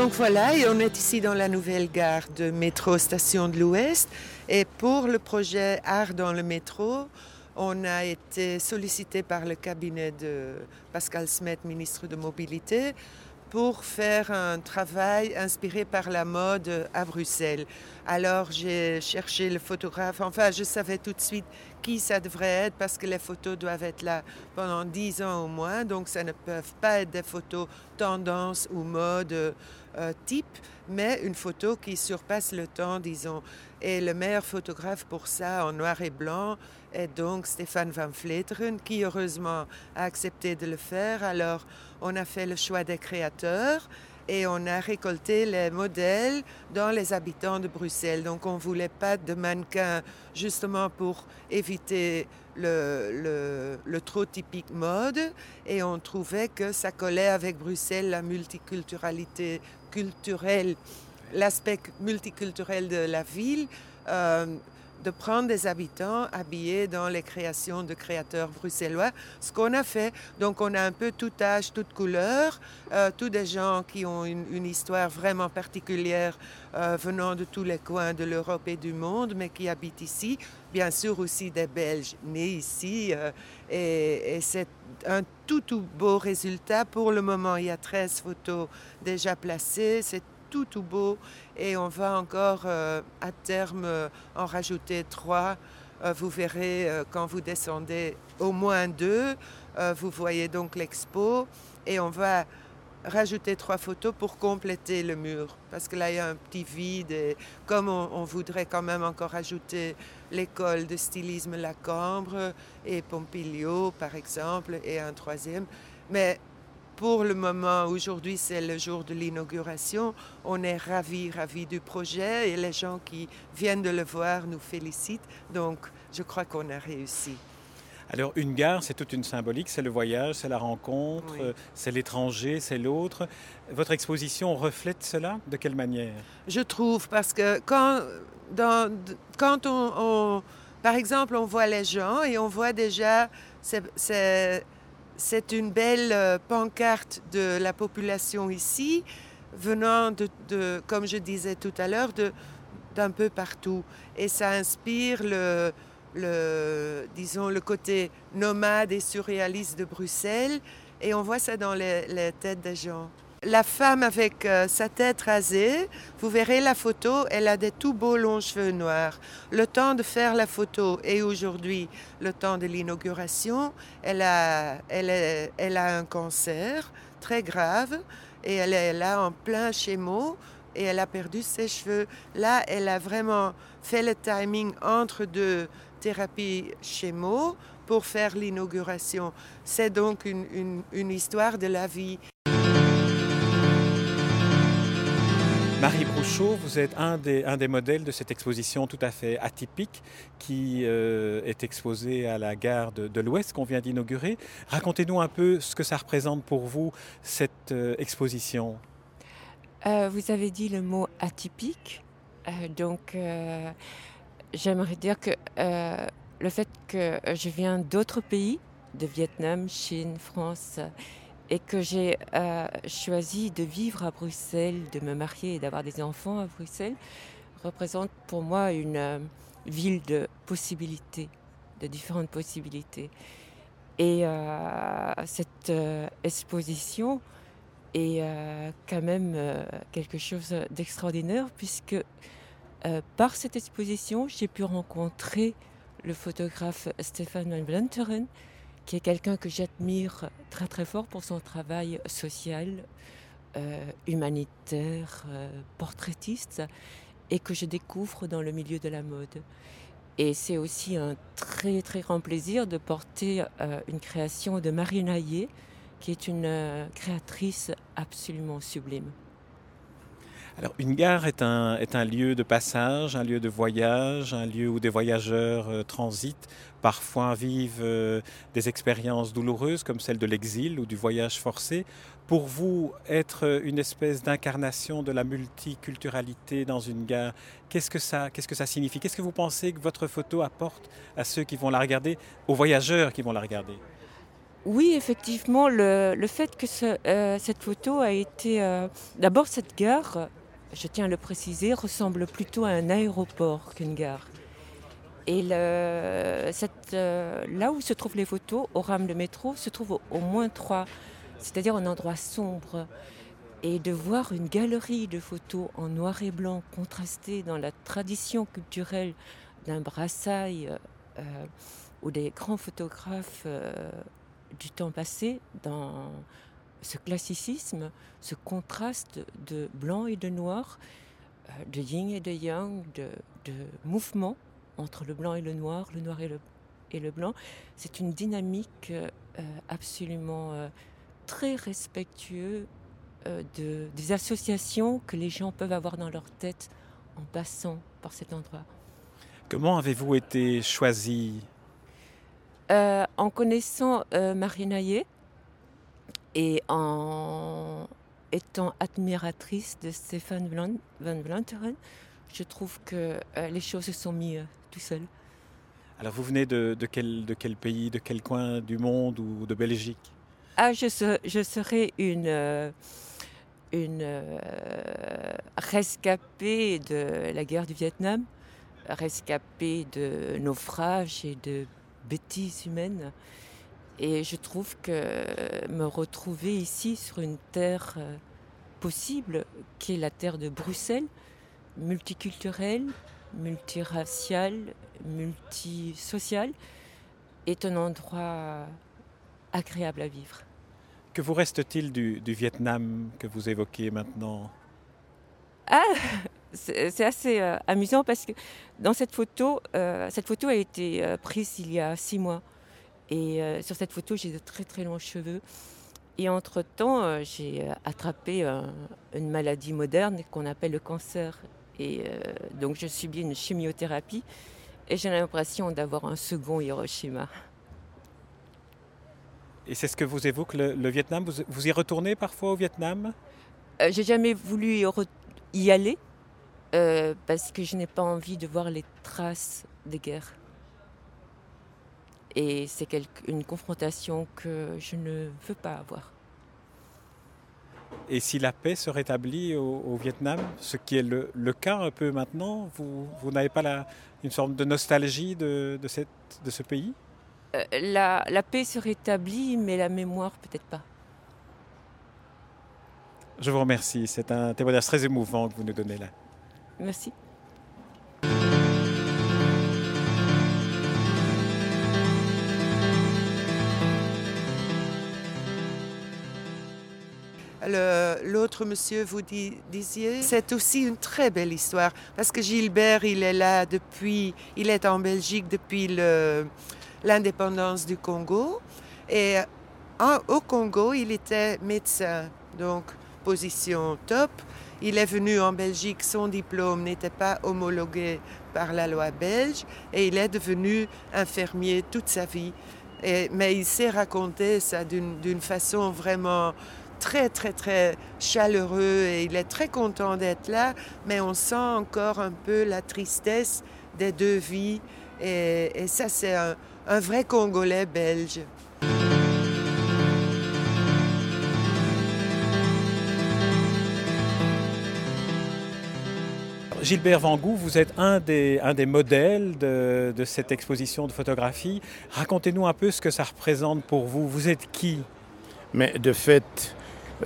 Donc voilà, et on est ici dans la nouvelle gare de métro Station de l'Ouest. Et pour le projet Art dans le métro, on a été sollicité par le cabinet de Pascal Smet, ministre de Mobilité, pour faire un travail inspiré par la mode à Bruxelles. Alors j'ai cherché le photographe, enfin je savais tout de suite qui ça devrait être parce que les photos doivent être là pendant dix ans au moins, donc ça ne peuvent pas être des photos tendance ou mode euh, type, mais une photo qui surpasse le temps, disons. Et le meilleur photographe pour ça, en noir et blanc, est donc Stéphane Van Vleteren, qui heureusement a accepté de le faire. Alors, on a fait le choix des créateurs et on a récolté les modèles dans les habitants de Bruxelles. Donc on ne voulait pas de mannequins justement pour éviter le, le, trop typique mode et on trouvait que ça collait avec Bruxelles la multiculturalité culturelle, l'aspect multiculturel de la ville. Euh, de prendre des habitants habillés dans les créations de créateurs bruxellois, ce qu'on a fait. Donc on a un peu tout âge, toute couleur, euh, tous des gens qui ont une, histoire vraiment particulière euh, venant de tous les coins de l'Europe et du monde, mais qui habitent ici. Bien sûr aussi des Belges nés ici. Euh, et, c'est un tout, tout beau résultat. Pour le moment, il y a 13 photos déjà placées. Tout tout beau et on va encore euh, à terme euh, en rajouter trois. Euh, vous verrez quand vous descendez au moins deux. vous voyez donc l'expo et on va rajouter trois photos pour compléter le mur parce que là il y a un petit vide et comme on, voudrait quand même encore ajouter l'école de stylisme Lacambre et Pompilio par exemple et un troisième mais pour le moment, aujourd'hui, c'est le jour de l'inauguration. On est ravis, ravis du projet et les gens qui viennent de le voir nous félicitent. Donc, je crois qu'on a réussi. Alors une gare, c'est toute une symbolique, c'est le voyage, c'est la rencontre, c'est l'étranger, c'est l'autre. Votre exposition reflète cela? De quelle manière? Je trouve, parce que quand, dans, quand on, par exemple, on voit les gens et on voit déjà, c'est c'est une belle euh, pancarte de la population ici, venant de, comme je disais tout à l'heure, d'un peu partout. Et ça inspire le, disons, le côté nomade et surréaliste de Bruxelles. Et on voit ça dans les têtes des gens. La femme avec euh, sa tête rasée, vous verrez la photo, elle a des tout beaux longs cheveux noirs. Le temps de faire la photo et aujourd'hui le temps de l'inauguration, elle a, elle, elle a un cancer très grave et elle est là en plein chémo et elle a perdu ses cheveux. Là, elle a vraiment fait le timing entre deux thérapies chémo pour faire l'inauguration. C'est donc une, une histoire de la vie. Marie Brouchot, vous êtes un des, un des, modèles de cette exposition tout à fait atypique qui euh, est exposée à la gare de, l'Ouest qu'on vient d'inaugurer. Racontez-nous un peu ce que ça représente pour vous, cette euh, exposition. Euh, vous avez dit le mot atypique. donc, j'aimerais dire que le fait que je viens d'autres pays, de Vietnam, Chine, France, et que j'ai euh, choisi de vivre à Bruxelles, de me marier et d'avoir des enfants à Bruxelles, représente pour moi une euh, ville de possibilités, de différentes possibilités. Et euh, cette exposition est quand même quelque chose d'extraordinaire puisque par cette exposition, j'ai pu rencontrer le photographe Stéphane Van Blenteren, qui est quelqu'un que j'admire très très fort pour son travail social, euh, humanitaire, euh, portraitiste, et que je découvre dans le milieu de la mode. Et c'est aussi un très très grand plaisir de porter euh, une création de Marie Naillet, qui est une créatrice absolument sublime. Une gare est un, lieu de passage, un lieu de voyage, un lieu où des voyageurs euh, transitent, parfois vivent euh, des expériences douloureuses comme celle de l'exil ou du voyage forcé. Pour vous, être une espèce d'incarnation de la multiculturalité dans une gare, qu'est-ce que ça, qu'est-ce que ça signifie? Qu'est-ce que vous pensez que votre photo apporte à ceux qui vont la regarder, aux voyageurs qui vont la regarder? Oui, effectivement, le, fait que cette photo a été... D'abord, cette gare, je tiens à le préciser, ressemble plutôt à un aéroport qu'une gare. Et cette, là où se trouvent les photos, au rame de métro, se trouvent au, moins trois, c'est-à-dire un endroit sombre et de voir une galerie de photos en noir et blanc contrastées dans la tradition culturelle d'un brassail euh, euh, ou des grands photographes euh, du temps passé dans ce classicisme, ce contraste de blanc et de noir, de yin et de yang, de, de, mouvement entre le blanc et le noir, le noir et le, et le blanc. C'est une dynamique absolument très respectueuse euh, de, des associations que les gens peuvent avoir dans leur tête en passant par cet endroit. Comment avez-vous été choisie? Euh, En connaissant euh, Marie Naillet et en étant admiratrice de Stéphane Van Vlanteren, je trouve que les choses se sont mises tout seul. Alors vous venez de, quel, de quel pays, de quel coin du monde ou de Belgique? Ah, je, je serais une, une euh, rescapée de la guerre du Vietnam, rescapée de naufrages et de bêtises humaines. Et je trouve que me retrouver ici sur une terre euh, possible, qui est la terre de Bruxelles, multiculturelle, multiraciale, multisociale, est un endroit agréable à vivre. Que vous reste-t-il du, Vietnam que vous évoquez maintenant? Ah c'est assez euh, amusant parce que dans cette photo, euh, cette photo a été euh, prise il y a six mois. Et sur cette photo, j'ai de très très longs cheveux. Et entre-temps, j'ai attrapé une maladie moderne qu'on appelle le cancer. Et donc, je subis une chimiothérapie. Et j'ai l'impression d'avoir un second Hiroshima. Et c'est ce que vous évoque le, Vietnam? Vous, y retournez parfois au Vietnam? Euh, J'ai jamais voulu y aller euh, parce que je n'ai pas envie de voir les traces des guerres. Et c'est une confrontation que je ne veux pas avoir. Et si la paix se rétablit au, Vietnam, ce qui est le, cas un peu maintenant, vous, vous n'avez pas la, une sorte de nostalgie de, de, cette, de ce pays? Euh, la, la paix se rétablit, mais la mémoire peut-être pas. Je vous remercie. C'est un témoignage très émouvant que vous nous donnez là. Merci. L'autre monsieur, vous disiez, c'est aussi une très belle histoire parce que Gilbert, il est là depuis, il est en Belgique depuis l'indépendance du Congo. Et au Congo, il était médecin, donc position top. Il est venu en Belgique, son diplôme n'était pas homologué par la loi belge et il est devenu infirmier toute sa vie. Et, mais il s'est raconté ça d'une façon vraiment très, très, très chaleureux et il est très content d'être là, mais on sent encore un peu la tristesse des deux vies et, et ça, c'est un, un vrai Congolais belge. Gilbert Vangou, vous êtes un des, un des modèles de, cette exposition de photographie. Racontez-nous un peu ce que ça représente pour vous. Vous êtes qui? Mais de fait,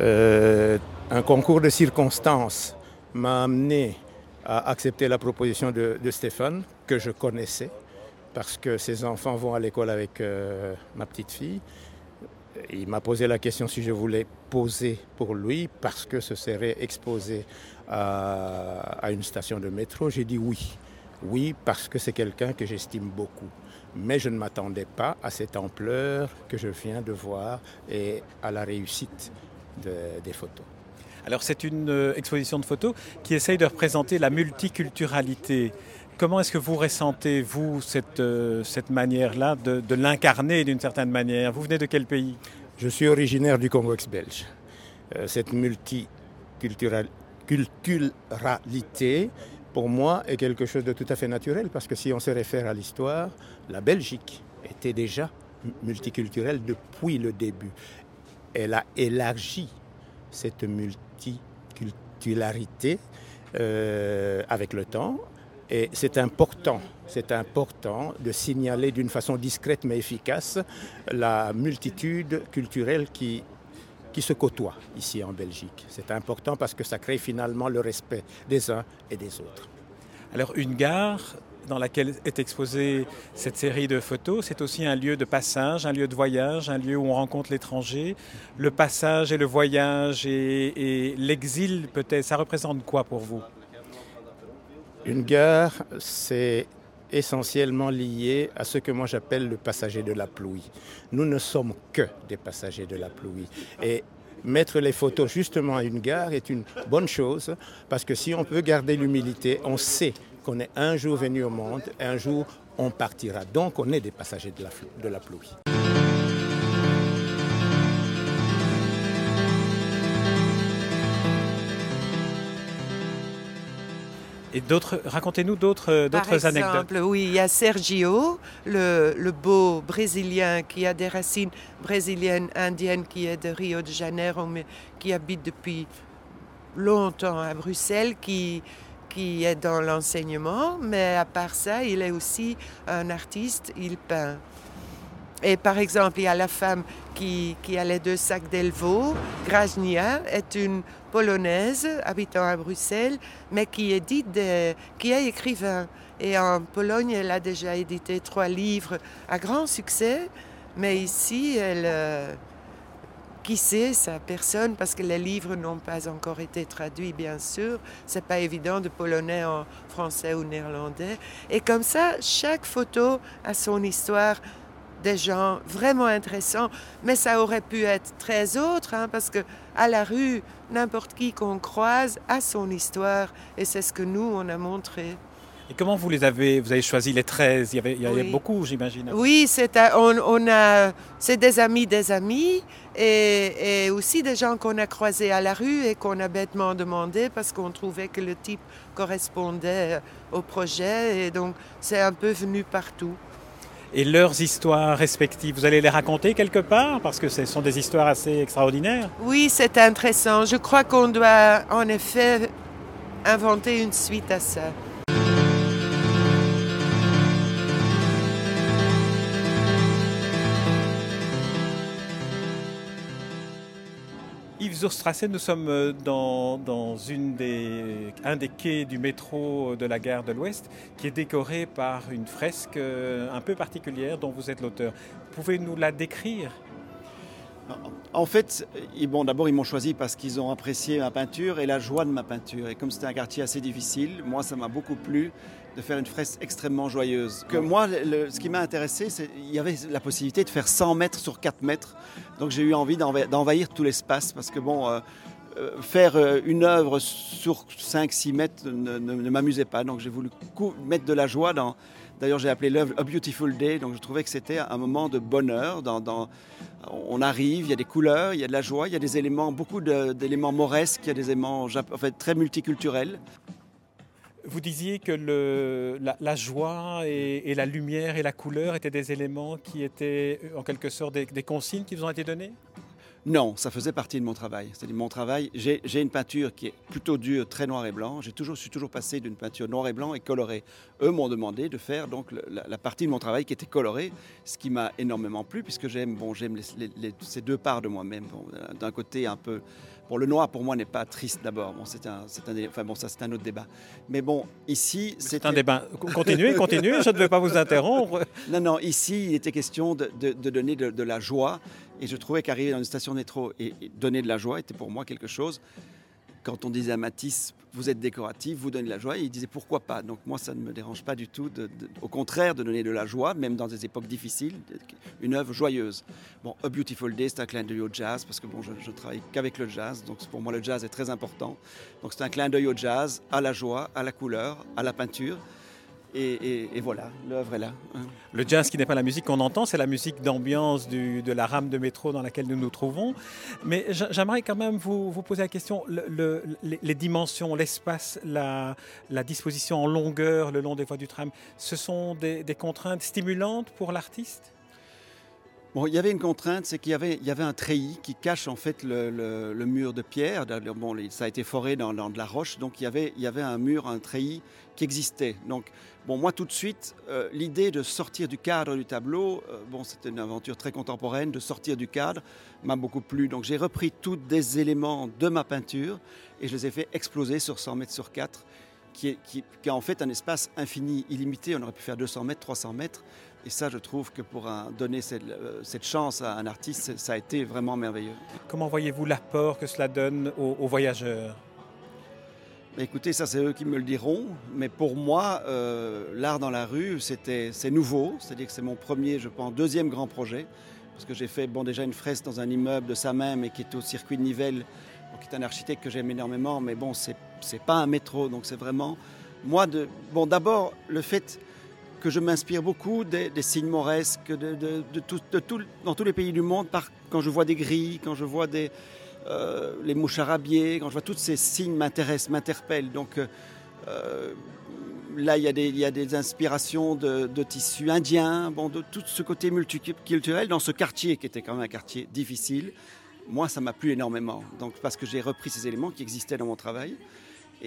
euh, un concours de circonstances m'a amené à accepter la proposition de Stéphane, que je connaissais, parce que ses enfants vont à l'école avec euh, ma petite fille. Il m'a posé la question si je voulais poser pour lui parce que ce serait exposé à, une station de métro. J'ai dit oui. Oui, parce que c'est quelqu'un que j'estime beaucoup. Mais je ne m'attendais pas à cette ampleur que je viens de voir et à la réussite des photos. Alors c'est une euh, exposition de photos qui essaye de représenter la multiculturalité Comment est-ce que vous ressentez, vous, cette, euh, cette manière-là de, l'incarner d'une certaine manière? Vous venez de quel pays? Je suis originaire du Congo ex-belge. Euh, cette multiculturalité, pour moi, est quelque chose de tout à fait naturel parce que si on se réfère à l'histoire, la Belgique était déjà multiculturelle depuis le début. Elle a élargi cette multiculturalité euh, avec le temps et c'est important, c'est important de signaler d'une façon discrète mais efficace la multitude culturelle qui, qui se côtoie ici en Belgique. C'est important parce que ça crée finalement le respect des uns et des autres. Alors une gare dans laquelle est exposée cette série de photos, c'est aussi un lieu de passage, un lieu de voyage, un lieu où on rencontre l'étranger. Le passage et le voyage et, l'exil peut-être, ça représente quoi pour vous? Une gare, c'est essentiellement lié à ce que moi j'appelle le passager de la pluie. Nous ne sommes que des passagers de la pluie. Et mettre les photos justement à une gare est une bonne chose parce que si on peut garder l'humilité, on sait qu'on est un jour venu au monde, un jour on partira. Donc on est des passagers de la, de la pluie. Et d'autres, racontez-nous d'autres, euh, d'autres anecdotes. Oui, il y a Sergio, le, beau Brésilien qui a des racines brésiliennes, indiennes, qui est de Rio de Janeiro, mais qui habite depuis longtemps à Bruxelles, qui, qui est dans l'enseignement, mais à part ça, il est aussi un artiste, il peint. Et par exemple, il y a la femme qui, qui a les deux sacs d'Elvaux. Grajnia est une polonaise habitant à Bruxelles, mais qui, édite qui est écrivain. Et en Pologne, elle a déjà édité trois livres à grand succès, mais ici, elle... Qui sait, ça personne, parce que les livres n'ont pas encore été traduits, bien sûr. C'est pas évident de polonais en français ou néerlandais. Et comme ça, chaque photo a son histoire des gens vraiment intéressants, mais ça aurait pu être très autre, hein, parce que à la rue, n'importe qui qu'on croise a son histoire, et c'est ce que nous, on a montré. Et comment vous les avez, vous avez choisi les 13 Il y avait, il y avait beaucoup, j'imagine. Oui, c'est on, on, a, c'est des amis des amis et, et aussi des gens qu'on a croisés à la rue et qu'on a bêtement demandé parce qu'on trouvait que le type correspondait au projet et donc c'est un peu venu partout et leurs histoires respectives. Vous allez les raconter quelque part? Parce que ce sont des histoires assez extraordinaires. Oui, c'est intéressant. Je crois qu'on doit en effet inventer une suite à ça. Nous sommes euh, dans, un des quais du métro de la gare de l'Ouest qui est décoré par une fresque euh, un peu particulière dont vous êtes l'auteur. Pouvez-nous la décrire? En fait, bon, d'abord, ils m'ont choisi parce qu'ils ont apprécié ma peinture et la joie de ma peinture. Et comme c'était un quartier assez difficile, moi, ça m'a beaucoup plu de faire une fresque extrêmement joyeuse. Que moi, ce qui m'a intéressé, c'est qu'il y avait la possibilité de faire 100 mètres sur 4 mètres. Donc j'ai eu envie d'envahir tout l'espace parce que bon, euh, euh, faire euh, une œuvre sur 5-6 mètres ne, m'amusait pas. Donc j'ai voulu mettre de la joie dans. D'ailleurs, j'ai appelé l'œuvre A Beautiful Day. Donc je trouvais que c'était un moment de bonheur. Dans, on arrive, il y a des couleurs, il y a de la joie, il y a des éléments, beaucoup d'éléments mauresques, il y a des éléments en fait, très multiculturels. Vous disiez que la, joie et, la lumière et la couleur étaient des éléments qui étaient en quelque sorte des, consignes qui vous ont été données? Non, ça faisait partie de mon travail. C'est-à-dire mon travail, j'ai une peinture qui est plutôt dure, très noir et blanc. J'ai toujours, suis toujours passé d'une peinture noir et blanc et colorée. Eux m'ont demandé de faire donc la, partie de mon travail qui était colorée, ce qui m'a énormément plu puisque j'aime bon, j'aime ces deux parts de moi-même. D'un côté un peu Bon, le noir pour moi n'est pas triste d'abord. Bon, c'est un, un, enfin bon, ça c'est un autre débat. Mais bon, ici, c'est un débat. Continuez, continuez. je ne vais pas vous interrompre. Non, non. Ici, il était question de, donner de, la joie, et je trouvais qu'arriver dans une station de métro et donner de la joie était pour moi quelque chose quand on disait à Matisse, vous êtes décoratif, vous donnez la joie, il disait pourquoi pas? Donc moi, ça ne me dérange pas du tout, au contraire, de donner de la joie, même dans des époques difficiles, une œuvre joyeuse. Bon, A Beautiful Day, c'est un clin d'œil au jazz, parce que bon, je, je travaille qu'avec le jazz, donc pour moi, le jazz est très important. Donc c'est un clin d'œil au jazz, à la joie, à la couleur, à la peinture. Et, voilà, l'œuvre est là. Hein. Le jazz qui n'est pas la musique qu'on entend, c'est la musique d'ambiance de la rame de métro dans laquelle nous nous trouvons. Mais j'aimerais quand même vous, poser la question, les, dimensions, l'espace, la, disposition en longueur le long des voies du tram, ce sont des contraintes stimulantes pour l'artiste? Bon, il y avait une contrainte, c'est qu'il y avait, un treillis qui cache en fait le, mur de pierre. Bon, ça a été foré dans, de la roche, donc il y, avait, un mur, un treillis qui existait. Donc, bon, moi tout de suite, euh, l'idée de sortir du cadre du tableau, euh, bon, c'était une aventure très contemporaine, de sortir du cadre m'a beaucoup plu. Donc j'ai repris tous des éléments de ma peinture et je les ai fait exploser sur 100 mètres sur 4, qui est, qui, qui est en fait un espace infini, illimité. On aurait pu faire 200 mètres, 300 mètres. Et ça, je trouve que pour donner euh, cette, chance à un artiste, ça a été vraiment merveilleux. Comment voyez-vous l'apport que cela donne aux, voyageurs? Écoutez, ça c'est eux qui me le diront, mais pour moi, euh, l'art dans la rue, c'est nouveau, c'est-à-dire que c'est mon premier, je pense, deuxième grand projet, parce que j'ai fait bon, déjà une fresque dans un immeuble de sa même mais qui est au circuit de Nivelles, qui est un architecte que j'aime énormément, mais bon, c'est pas un métro, donc c'est vraiment, moi, de, bon, d'abord, le fait que je m'inspire beaucoup des, signes mauresques de, tout, dans tous les pays du monde, par, quand je vois des grilles, quand je vois des, euh, les mouches quand je vois tous ces signes m'intéressent, m'interpellent. Donc euh, là, il y, a des, il y, a des, inspirations de, tissus indiens, bon, de tout ce côté multiculturel dans ce quartier qui était quand même un quartier difficile. Moi, ça m'a plu énormément, donc parce que j'ai repris ces éléments qui existaient dans mon travail.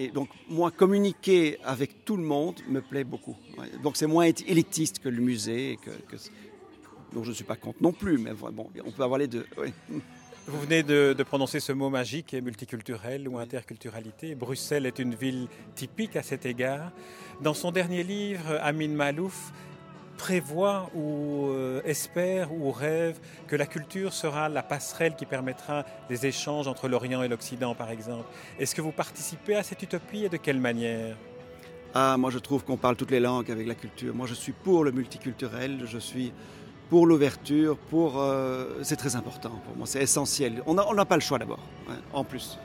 Et donc, moi, communiquer avec tout le monde me plaît beaucoup. Donc, c'est moins élitiste que le musée. Que, Donc, je ne suis pas contre non plus, mais bon, on peut avoir les deux. Vous venez de, de, prononcer ce mot magique, multiculturel ou interculturalité. Bruxelles est une ville typique à cet égard. Dans son dernier livre, Amin Malouf prévoit ou euh, espère ou rêve que la culture sera la passerelle qui permettra des échanges entre l'Orient et l'Occident, par exemple. Est-ce que vous participez à cette utopie et de quelle manière? Ah, moi je trouve qu'on parle toutes les langues avec la culture. Moi je suis pour le multiculturel, je suis pour l'ouverture, pour... Euh, c'est très important pour moi, c'est essentiel. On n'a pas le choix d'abord, en plus.